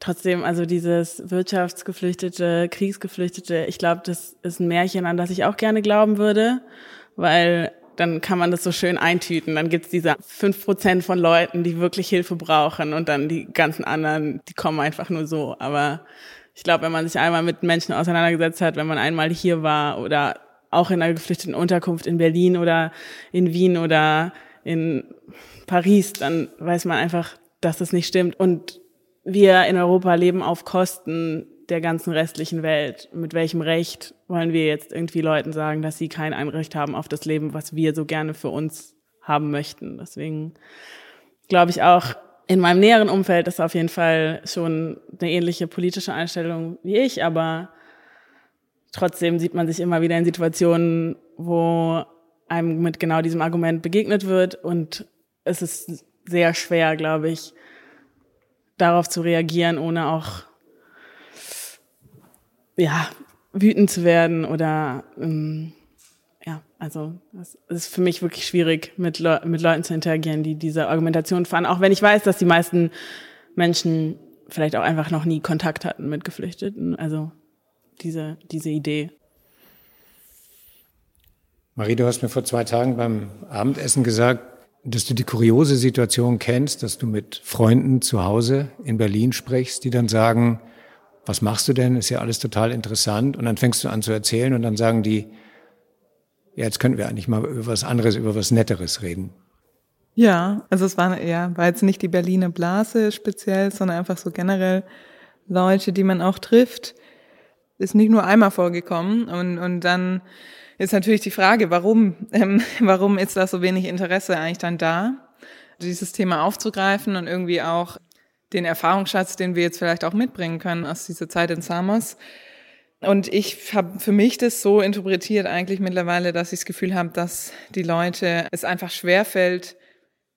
Trotzdem, also dieses Wirtschaftsgeflüchtete, Kriegsgeflüchtete, ich glaube, das ist ein Märchen, an das ich auch gerne glauben würde, weil dann kann man das so schön eintüten. Dann gibt's diese fünf Prozent von Leuten, die wirklich Hilfe brauchen und dann die ganzen anderen, die kommen einfach nur so. Aber ich glaube, wenn man sich einmal mit Menschen auseinandergesetzt hat, wenn man einmal hier war oder auch in einer geflüchteten Unterkunft in Berlin oder in Wien oder in Paris, dann weiß man einfach, dass es nicht stimmt. Und wir in Europa leben auf Kosten der ganzen restlichen Welt. Mit welchem Recht wollen wir jetzt irgendwie Leuten sagen, dass sie kein Einrecht haben auf das Leben, was wir so gerne für uns haben möchten? Deswegen glaube ich auch, in meinem näheren Umfeld ist auf jeden Fall schon eine ähnliche politische Einstellung wie ich, aber trotzdem sieht man sich immer wieder in Situationen, wo einem mit genau diesem Argument begegnet wird und es ist sehr schwer, glaube ich, darauf zu reagieren, ohne auch ja, wütend zu werden oder ähm, ja, also es ist für mich wirklich schwierig, mit, Le mit Leuten zu interagieren, die diese Argumentation fahren, auch wenn ich weiß, dass die meisten Menschen vielleicht auch einfach noch nie Kontakt hatten mit Geflüchteten. Also diese, diese Idee. Marie, du hast mir vor zwei Tagen beim Abendessen gesagt, dass du die kuriose Situation kennst, dass du mit Freunden zu Hause in Berlin sprichst, die dann sagen, was machst du denn? Ist ja alles total interessant. Und dann fängst du an zu erzählen und dann sagen die, ja, jetzt könnten wir eigentlich mal über was anderes, über was Netteres reden. Ja, also es war, ja, war jetzt nicht die Berliner Blase speziell, sondern einfach so generell Leute, die man auch trifft. ist nicht nur einmal vorgekommen. Und, und dann ist natürlich die Frage, warum, ähm, warum ist da so wenig Interesse eigentlich dann da, dieses Thema aufzugreifen und irgendwie auch den Erfahrungsschatz, den wir jetzt vielleicht auch mitbringen können aus dieser Zeit in Samos. Und ich habe für mich das so interpretiert eigentlich mittlerweile, dass ich das Gefühl habe, dass die Leute es einfach schwerfällt,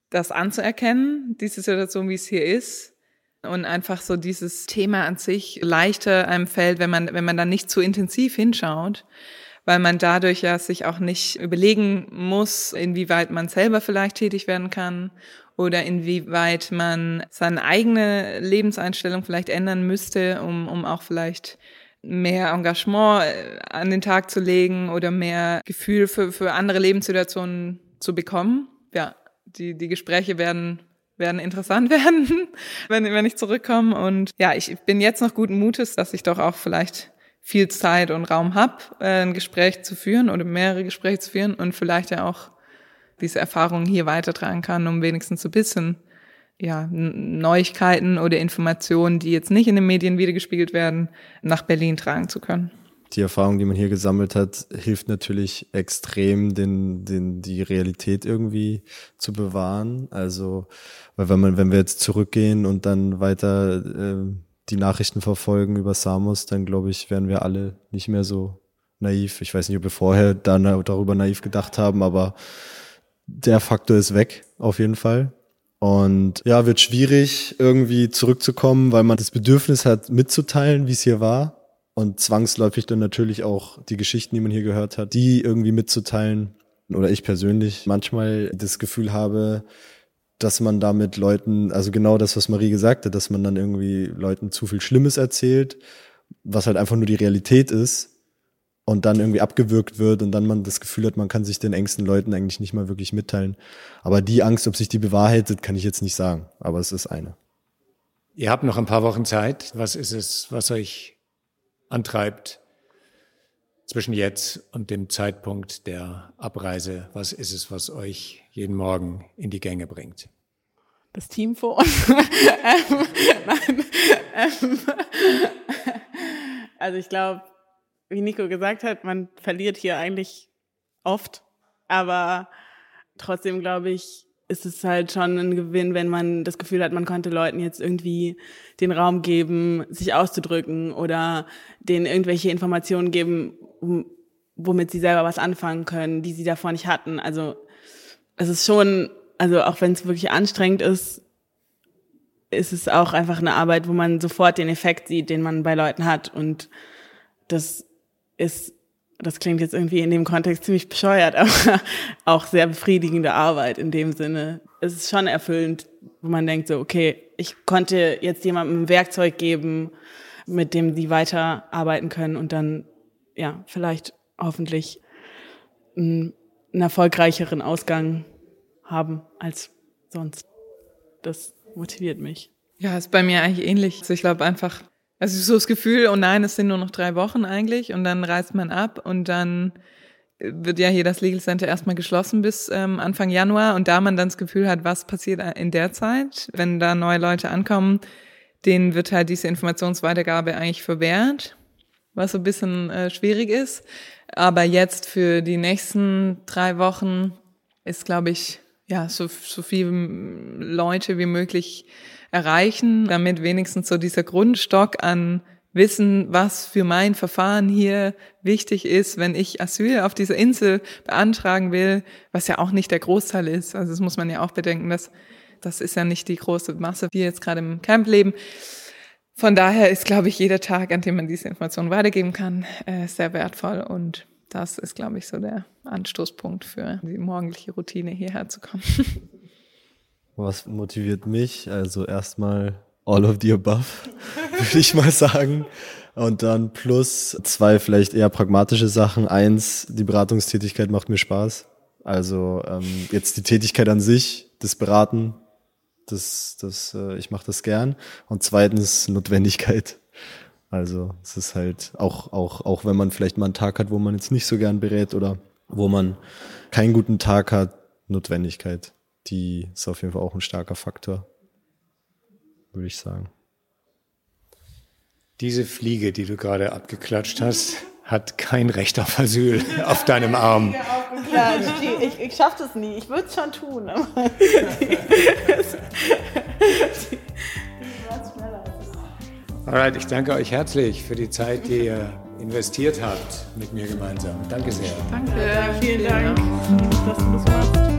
das anzuerkennen, diese Situation, wie es hier ist. Und einfach so dieses Thema an sich leichter einem fällt, wenn man, wenn man dann nicht zu intensiv hinschaut, weil man dadurch ja sich auch nicht überlegen muss, inwieweit man selber vielleicht tätig werden kann oder inwieweit man seine eigene Lebenseinstellung vielleicht ändern müsste, um, um auch vielleicht mehr Engagement äh, an den Tag zu legen oder mehr Gefühl für, für andere Lebenssituationen zu bekommen. Ja, die, die Gespräche werden werden interessant werden, wenn, wenn ich zurückkomme. Und ja, ich bin jetzt noch guten Mutes, dass ich doch auch vielleicht viel Zeit und Raum habe, äh, ein Gespräch zu führen oder mehrere Gespräche zu führen und vielleicht ja auch diese Erfahrungen hier weitertragen kann, um wenigstens so ein bisschen ja, Neuigkeiten oder Informationen, die jetzt nicht in den Medien wiedergespiegelt werden, nach Berlin tragen zu können. Die Erfahrung, die man hier gesammelt hat, hilft natürlich extrem, den, den, die Realität irgendwie zu bewahren. Also, weil wenn man, wenn wir jetzt zurückgehen und dann weiter äh, die Nachrichten verfolgen über Samos, dann glaube ich, werden wir alle nicht mehr so naiv. Ich weiß nicht, ob wir vorher da, darüber naiv gedacht haben, aber der Faktor ist weg, auf jeden Fall. Und ja, wird schwierig, irgendwie zurückzukommen, weil man das Bedürfnis hat, mitzuteilen, wie es hier war. Und zwangsläufig dann natürlich auch die Geschichten, die man hier gehört hat, die irgendwie mitzuteilen. Oder ich persönlich manchmal das Gefühl habe, dass man damit Leuten, also genau das, was Marie gesagt hat, dass man dann irgendwie Leuten zu viel Schlimmes erzählt, was halt einfach nur die Realität ist und dann irgendwie abgewürgt wird und dann man das Gefühl hat, man kann sich den engsten Leuten eigentlich nicht mal wirklich mitteilen. Aber die Angst, ob sich die bewahrheitet, kann ich jetzt nicht sagen. Aber es ist eine. Ihr habt noch ein paar Wochen Zeit. Was ist es, was euch antreibt zwischen jetzt und dem Zeitpunkt der Abreise? Was ist es, was euch jeden Morgen in die Gänge bringt? Das Team vor uns. ähm, nein, ähm, also ich glaube, wie Nico gesagt hat, man verliert hier eigentlich oft, aber trotzdem glaube ich, ist es halt schon ein Gewinn, wenn man das Gefühl hat, man konnte Leuten jetzt irgendwie den Raum geben, sich auszudrücken oder denen irgendwelche Informationen geben, womit sie selber was anfangen können, die sie davor nicht hatten. Also es ist schon, also auch wenn es wirklich anstrengend ist, ist es auch einfach eine Arbeit, wo man sofort den Effekt sieht, den man bei Leuten hat und das ist, das klingt jetzt irgendwie in dem Kontext ziemlich bescheuert, aber auch sehr befriedigende Arbeit in dem Sinne. Es ist schon erfüllend, wo man denkt so, okay, ich konnte jetzt jemandem ein Werkzeug geben, mit dem sie weiterarbeiten können und dann, ja, vielleicht hoffentlich einen, einen erfolgreicheren Ausgang haben als sonst. Das motiviert mich. Ja, ist bei mir eigentlich ähnlich. Also ich glaube einfach, also so das Gefühl, oh nein, es sind nur noch drei Wochen eigentlich und dann reist man ab und dann wird ja hier das Legal Center erstmal geschlossen bis ähm, Anfang Januar und da man dann das Gefühl hat, was passiert in der Zeit, wenn da neue Leute ankommen, denen wird halt diese Informationsweitergabe eigentlich verwehrt, was so ein bisschen äh, schwierig ist. Aber jetzt für die nächsten drei Wochen ist, glaube ich, ja, so, so viele Leute wie möglich erreichen, damit wenigstens so dieser Grundstock an Wissen, was für mein Verfahren hier wichtig ist, wenn ich Asyl auf dieser Insel beantragen will, was ja auch nicht der Großteil ist. Also das muss man ja auch bedenken, dass das ist ja nicht die große Masse, die jetzt gerade im Camp leben. Von daher ist, glaube ich, jeder Tag, an dem man diese Informationen weitergeben kann, äh, sehr wertvoll und das ist, glaube ich, so der Anstoßpunkt für die morgendliche Routine hierher zu kommen. Was motiviert mich? Also erstmal all of the above, würde ich mal sagen. Und dann plus zwei vielleicht eher pragmatische Sachen. Eins, die Beratungstätigkeit macht mir Spaß. Also ähm, jetzt die Tätigkeit an sich, das Beraten, das, das, äh, ich mache das gern. Und zweitens Notwendigkeit. Also es ist halt auch, auch, auch wenn man vielleicht mal einen Tag hat, wo man jetzt nicht so gern berät oder wo man keinen guten Tag hat, Notwendigkeit die ist auf jeden Fall auch ein starker Faktor, würde ich sagen. Diese Fliege, die du gerade abgeklatscht hast, hat kein Recht auf Asyl auf deinem Arm. Ich, ich, ich schaffe das nie. Ich würde es schon tun. Aber Alright, ich danke euch herzlich für die Zeit, die ihr investiert habt mit mir gemeinsam. Danke sehr. Danke. Ja, vielen Dank, dass du das machst.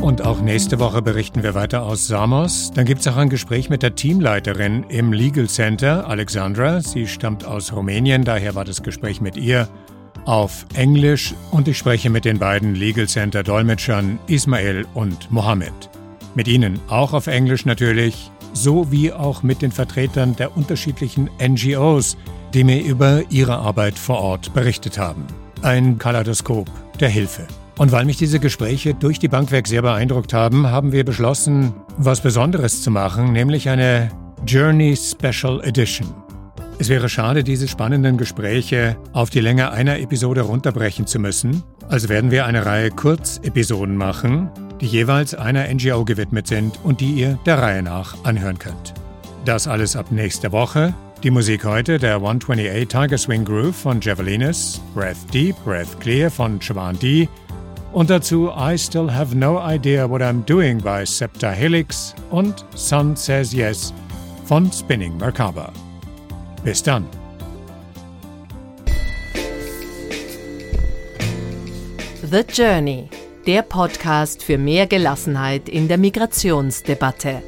Und auch nächste Woche berichten wir weiter aus Samos. Dann gibt es auch ein Gespräch mit der Teamleiterin im Legal Center, Alexandra. Sie stammt aus Rumänien, daher war das Gespräch mit ihr auf Englisch und ich spreche mit den beiden Legal Center Dolmetschern Ismail und Mohammed. Mit ihnen auch auf Englisch natürlich, so wie auch mit den Vertretern der unterschiedlichen NGOs, die mir über ihre Arbeit vor Ort berichtet haben. Ein Kaleidoskop der Hilfe. Und weil mich diese Gespräche durch die Bank weg sehr beeindruckt haben, haben wir beschlossen, was Besonderes zu machen, nämlich eine Journey Special Edition. Es wäre schade, diese spannenden Gespräche auf die Länge einer Episode runterbrechen zu müssen. Also werden wir eine Reihe Kurzepisoden machen, die jeweils einer NGO gewidmet sind und die ihr der Reihe nach anhören könnt. Das alles ab nächster Woche. Die Musik heute der 128 Tiger Swing Groove von Javelinas, Breath Deep, Breath Clear von Siobhan D. Und dazu I Still Have No Idea What I'm Doing by Septa Helix und Sun Says Yes von Spinning Merkaba. Bis dann. The Journey, der Podcast für mehr Gelassenheit in der Migrationsdebatte.